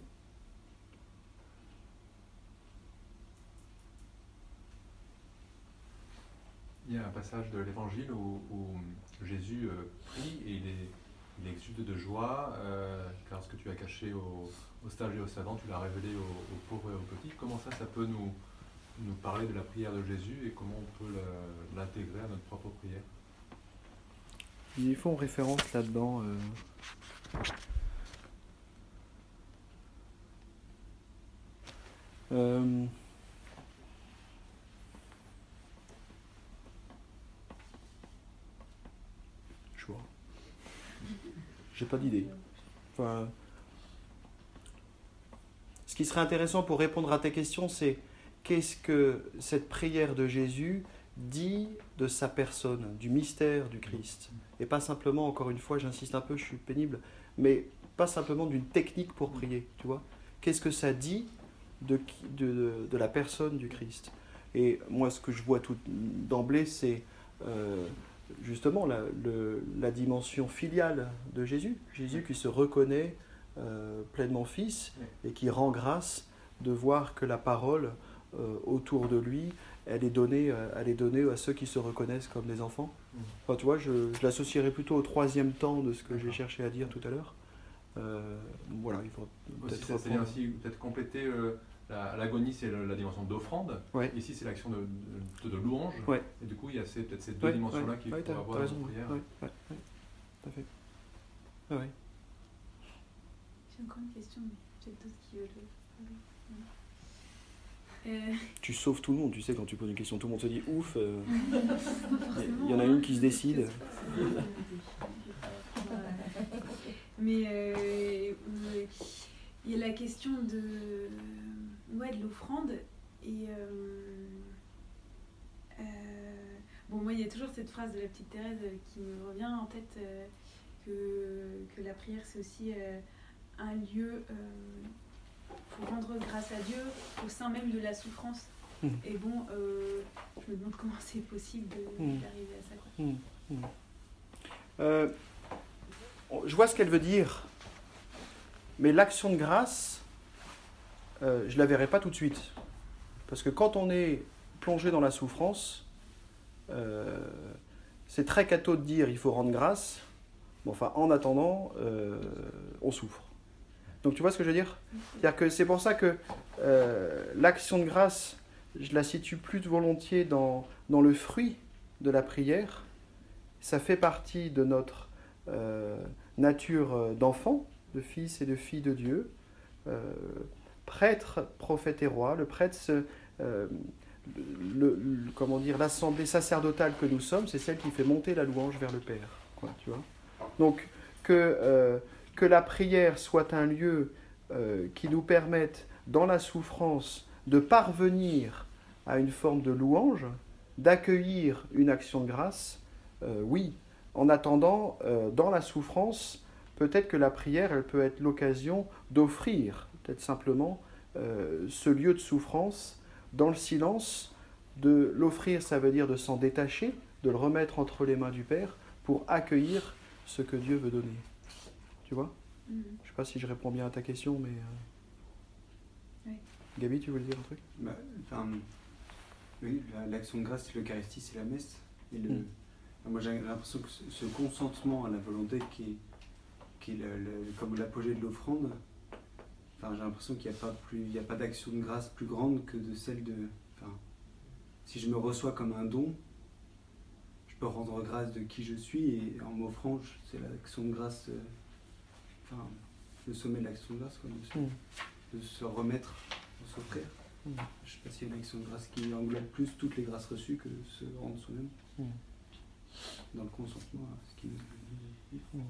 Il y a un passage de l'évangile où, Jésus euh, prie et il, est, il exude de joie euh, car ce que tu as caché aux au stages et aux savants, tu l'as révélé aux, aux, pauvres et aux petits. Comment ça, ça peut nous, nous parler de la prière de Jésus et comment on peut l'intégrer à notre propre prière Ils font référence là-dedans. Euh... Euh... Je vois. J'ai pas d'idée. Enfin, ce qui serait intéressant pour répondre à ta question, c'est qu'est-ce que cette prière de Jésus dit de sa personne, du mystère du Christ. Et pas simplement, encore une fois, j'insiste un peu, je suis pénible, mais pas simplement d'une technique pour prier, tu vois. Qu'est-ce que ça dit de, la personne du Christ? Et moi, ce que je vois tout d'emblée, c'est euh, justement la, dimension filiale de Jésus. Jésus qui se reconnaît euh, pleinement fils et qui rend grâce de voir que la parole autour de lui, elle est, donnée, euh, elle est donnée à ceux qui se reconnaissent comme des enfants. Mm. Enfin, tu vois, je, je l'associerais plutôt au troisième temps de ce que j'ai cherché à dire tout à l'heure. Euh, voilà, il faut peut-être C'est aussi peut-être compléter l'agonie, c'est la, dimension d'offrande. Ici, c'est l'action de, de, louange. Et du coup, il y a peut-être ces deux dimensions-là qu'il faut avoir dans la prière. Oui, tout à fait. Ah, J'ai encore une question, mais peut-être d'autres qui veulent. Euh. Tu sauves tout le monde, tu sais, quand tu poses une question, tout le monde se dit ouf. Euh. Il y en a une qui se décide. Mais euh, il y a la question de, ouais, de l'offrande. Et bon, moi, il y a toujours cette phrase de la petite Thérèse qui me revient en tête que, que la prière, c'est aussi un lieu pour rendre grâce à Dieu au sein même de la souffrance. Hmm. Et bon, euh, je me demande comment c'est possible hmm. d'arriver à ça. Quoi. Hmm. Euh, je vois ce qu'elle veut dire, mais l'action de grâce, euh, je ne la verrai pas tout de suite. Parce que quand on est plongé dans la souffrance, c'est très catho de dire il faut rendre grâce, mais enfin, en attendant, on souffre. Donc tu vois ce que je veux dire? C'est-à-dire que c'est pour ça que euh, l'action de grâce, je la situe plus volontiers dans, dans le fruit de la prière. Ça fait partie de notre euh, nature d'enfant, de fils et de filles de Dieu. prêtre, prophète et roi. Le prêtre, comment dire, l'assemblée sacerdotale que nous sommes, c'est celle qui fait monter la louange vers le Père. Tu vois? Donc que que la prière soit un lieu euh, qui nous permette, dans la souffrance, de parvenir à une forme de louange, d'accueillir une action de grâce, euh, oui. En attendant, euh, dans la souffrance, peut-être que la prière, elle peut être l'occasion d'offrir, peut-être simplement, ce lieu de souffrance dans le silence. De l'offrir, ça veut dire de s'en détacher, de le remettre entre les mains du Père pour accueillir ce que Dieu veut donner. Tu vois mm. Je sais pas si je réponds bien à ta question, mais. Euh, Gabi, tu voulais dire un truc? Bah, Oui, l'action de grâce, c'est l'Eucharistie, c'est la messe. Et le, mm. Moi, j'ai l'impression que ce consentement à la volonté qui est, qui est comme l'apogée de l'offrande, enfin, j'ai l'impression qu'il n'y a pas, plus, a pas d'action de grâce plus grande que de celle de. Enfin, si je me reçois comme un don, je peux rendre grâce de qui je suis et en m'offrant, c'est l'action de grâce. Euh, enfin, le sommet de l'action de grâce, mm. de, se remettre, de s'offrir. Mm. Je ne sais pas s'il y a une action de grâce qui englobe plus toutes les grâces reçues que de se rendre soi-même mm. dans le consentement à ce qui nous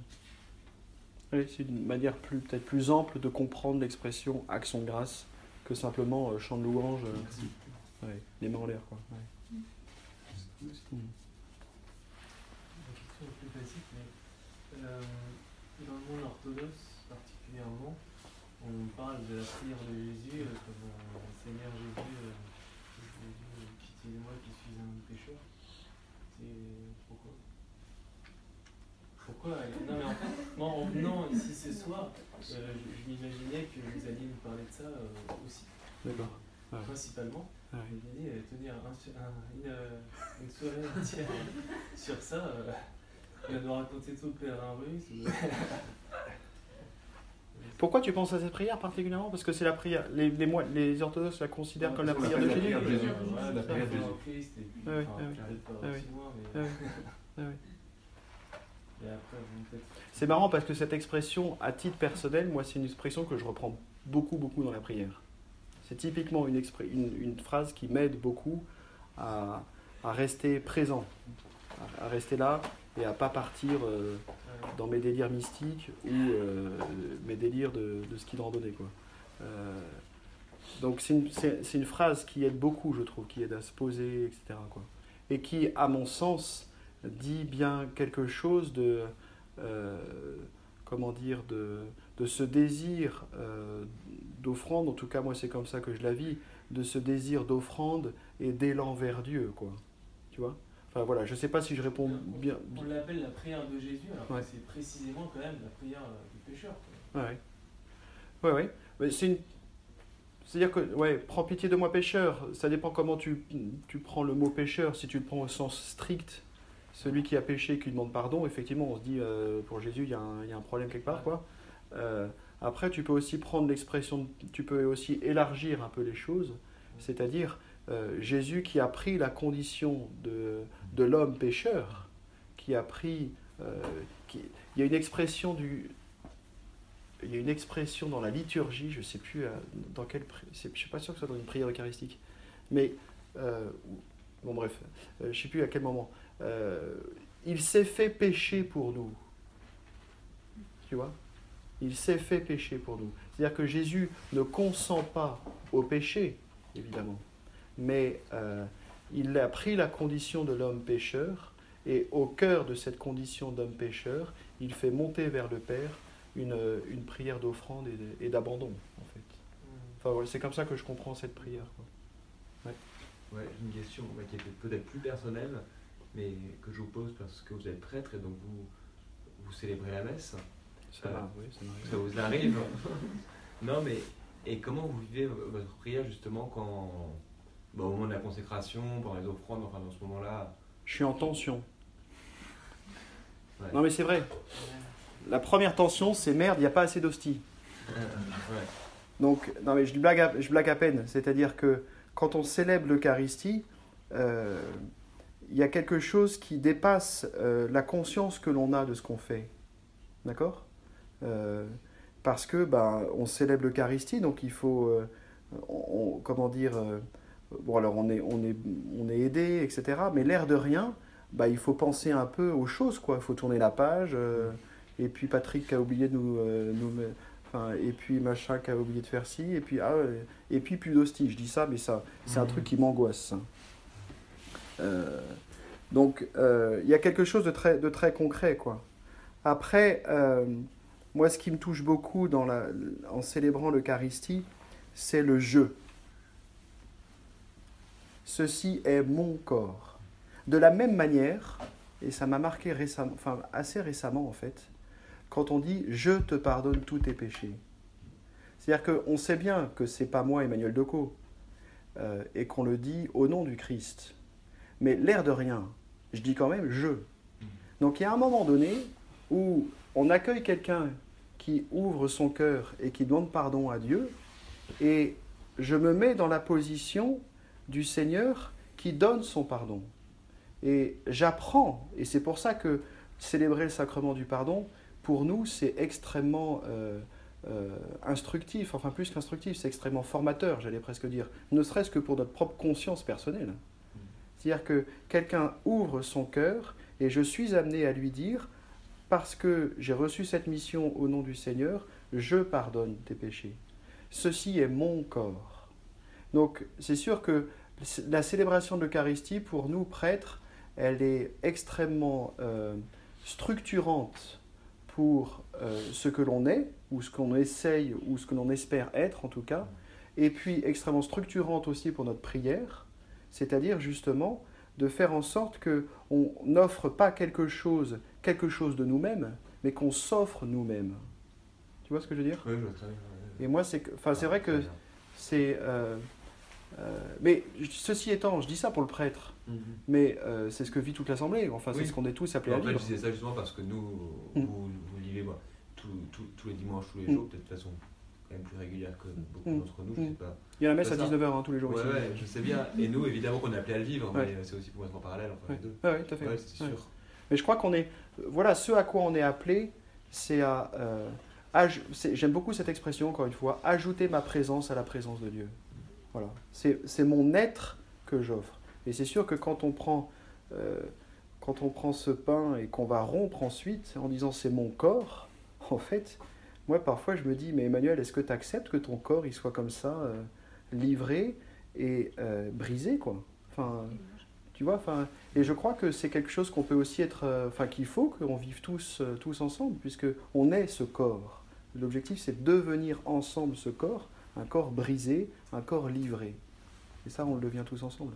oui, c'est une manière plus, peut-être plus ample de comprendre l'expression action de grâce que simplement euh, chant de louange, euh, les mains en l'air. Quoi. Ouais. Une question plus basique, mais euh, dans le monde orthodoxe particulièrement, on parle de la prière de Jésus euh, comme euh, Seigneur Jésus, euh, pitié-moi qui suis un pécheur. C'est pourquoi? Pourquoi? Non mais en fait, moi en venant ici ce soir, je, m'imaginais que vous alliez nous parler de ça aussi. D'accord. Principalement. Ah. Je dit, tenir un, une, une, soirée entière sur ça. Il va nous raconter tout le pèlerin russe. Pourquoi tu penses à cette prière particulièrement? Parce que c'est la prière. Les, les, les, orthodoxes la considèrent comme la prière de Jésus. La prière de Jésus. C'est marrant parce que cette expression, à titre personnel, moi, c'est une expression que je reprends beaucoup, beaucoup dans la prière. C'est typiquement une, une, une, phrase qui m'aide beaucoup à, à, rester présent, à, à rester là et à pas partir euh, dans mes délires mystiques ou euh, mes délires de, de, ski de randonnée. Quoi. Euh, donc c'est une, une, phrase qui aide beaucoup, je trouve, qui aide à se poser, etc. Quoi. Et qui, à mon sens, dit bien quelque chose de, comment dire, de, de ce désir d'offrande, en tout cas moi c'est comme ça que je la vis, de ce désir d'offrande et d'élan vers Dieu, quoi. Tu vois? Voilà, je ne sais pas si je réponds bien. On, l'appelle la prière de Jésus, alors que c'est précisément quand même la prière euh, du pécheur. Oui, oui. Ouais, ouais. C'est une... C'est-à-dire que, ouais, prends pitié de moi pécheur, ça dépend comment tu, tu, prends le mot pécheur. Si tu le prends au sens strict, celui qui a péché et qui demande pardon, effectivement, on se dit, euh, pour Jésus, il y, a un, y, a un problème quelque part, quoi. Euh, après, tu peux aussi prendre l'expression, tu peux aussi élargir un peu les choses, c'est-à-dire euh, Jésus qui a pris la condition de, de l'homme pécheur, qui a pris... Euh, il y a une expression du... Il y a une expression dans la liturgie, je ne sais plus euh, dans quelle... Je ne suis pas sûr que ce soit dans une prière eucharistique, mais... bon bref, je ne sais plus à quel moment. il s'est fait pécher pour nous. Tu vois? Il s'est fait pécher pour nous. C'est-à-dire que Jésus ne consent pas au péché, évidemment mais euh, il a pris la condition de l'homme pécheur, et au cœur de cette condition d'homme pécheur, il fait monter vers le Père une, une prière d'offrande et d'abandon, en fait. Mm. Enfin, c'est comme ça que je comprends cette prière. Ouais. ouais une question qui est peut-être plus personnelle, mais que je vous pose parce que vous êtes prêtre et donc vous, vous célébrez la messe. Ça, euh, oui, ça, ça vous arrive. non, mais et comment vous vivez votre prière justement quand bah, au moment de la consécration, pendant les offrandes, enfin dans ce moment-là Je suis en tension. Ouais. Non mais c'est vrai. La première tension, c'est merde, il n'y a pas assez d'hostie. Ouais. Donc, non mais je blague à, je blague à peine. C'est-à-dire que quand on célèbre l'Eucharistie, euh, il y a quelque chose qui dépasse euh, la conscience que l'on a de ce qu'on fait. D'accord? Euh, Parce que ben, on célèbre l'Eucharistie, donc il faut, euh, on- comment dire, euh, bon alors on est, on est, on est aidé, etc. Mais l'air de rien, bah, il faut penser un peu aux choses, quoi. Il faut tourner la page. euh, et puis Patrick a oublié de nous, euh, nous Enfin, et puis machin qui a oublié de faire ci, et puis, ah, et puis plus d'hostie. Je dis ça, mais ça, c'est un Mhm. truc qui m'angoisse. Euh, donc, il y a quelque chose de très, de très concret, quoi. Après, moi, ce qui me touche beaucoup dans la, en célébrant l'Eucharistie, c'est le jeu. Ceci est mon corps. De la même manière, et ça m'a marqué récemment, enfin assez récemment en fait, quand on dit je te pardonne tous tes péchés. C'est-à-dire qu'on sait bien que c'est pas moi Emmanuel Decaux euh, et qu'on le dit au nom du Christ. Mais l'air de rien, je dis quand même je. Donc il y a un moment donné où on accueille quelqu'un qui ouvre son cœur et qui demande pardon à Dieu et je me mets dans la position du Seigneur qui donne son pardon. Et j'apprends, et c'est pour ça que célébrer le sacrement du pardon, pour nous, c'est extrêmement euh, euh, instructif, enfin plus qu'instructif, c'est extrêmement formateur, j'allais presque dire, ne serait-ce que pour notre propre conscience personnelle. C'est-à-dire que quelqu'un ouvre son cœur et je suis amené à lui dire, parce que j'ai reçu cette mission au nom du Seigneur, je pardonne tes péchés. Ceci est mon corps. Donc c'est sûr que la célébration de l'Eucharistie, pour nous prêtres, elle est extrêmement euh, structurante pour euh, ce que l'on est, ou ce qu'on essaye, ou ce que l'on espère être en tout cas, et puis extrêmement structurante aussi pour notre prière, c'est-à-dire justement de faire en sorte que on n'offre pas quelque chose, quelque chose de nous-mêmes, mais qu'on s'offre nous-mêmes. Tu vois ce que je veux dire? Oui, je vois très bien. Et moi, c'est, enfin, c'est vrai que bien. c'est, euh, euh, mais ceci étant, je dis ça pour le prêtre, Mhm. mais euh, c'est ce que vit toute l'assemblée. Enfin, c'est Oui. ce qu'on est tous appelés En à fait, vivre. je disais ça justement parce que nous, Mm. vous, vous vivez moi, tous- les dimanches, tous les Mm. jours, peut-être de façon quand même plus régulière que beaucoup Mm. d'entre nous, je sais pas. Il y a la messe à ça. 19h tous les jours Ouais, ici. ouais, je sais bien. Et nous, évidemment, qu'on est appelé à le vivre, Ouais. mais c'est aussi pour mettre en parallèle entre Ouais. les deux. Ouais, tout à fait. Ouais, c'est sûr. Mais je crois qu'on est, voilà, ce à quoi on est appelé, c'est à, euh, aj- j'aime beaucoup cette expression encore une fois, ajouter ma présence à la présence de Dieu. Voilà, c'est mon être que j'offre. Et c'est sûr que quand on prend, euh, quand on prend ce pain et qu'on va rompre ensuite en disant c'est mon corps, en fait, moi parfois je me dis mais Emmanuel, est-ce que tu acceptes que ton corps il soit comme ça euh, livré et euh, brisé quoi? Enfin, tu vois, enfin, et je crois que c'est quelque chose qu'on peut aussi être, enfin, qu'il faut qu'on vive tous, tous ensemble, puisque on est ce corps. L'objectif, c'est de devenir ensemble ce corps, un corps brisé, un corps livré. Et ça, on le devient tous ensemble.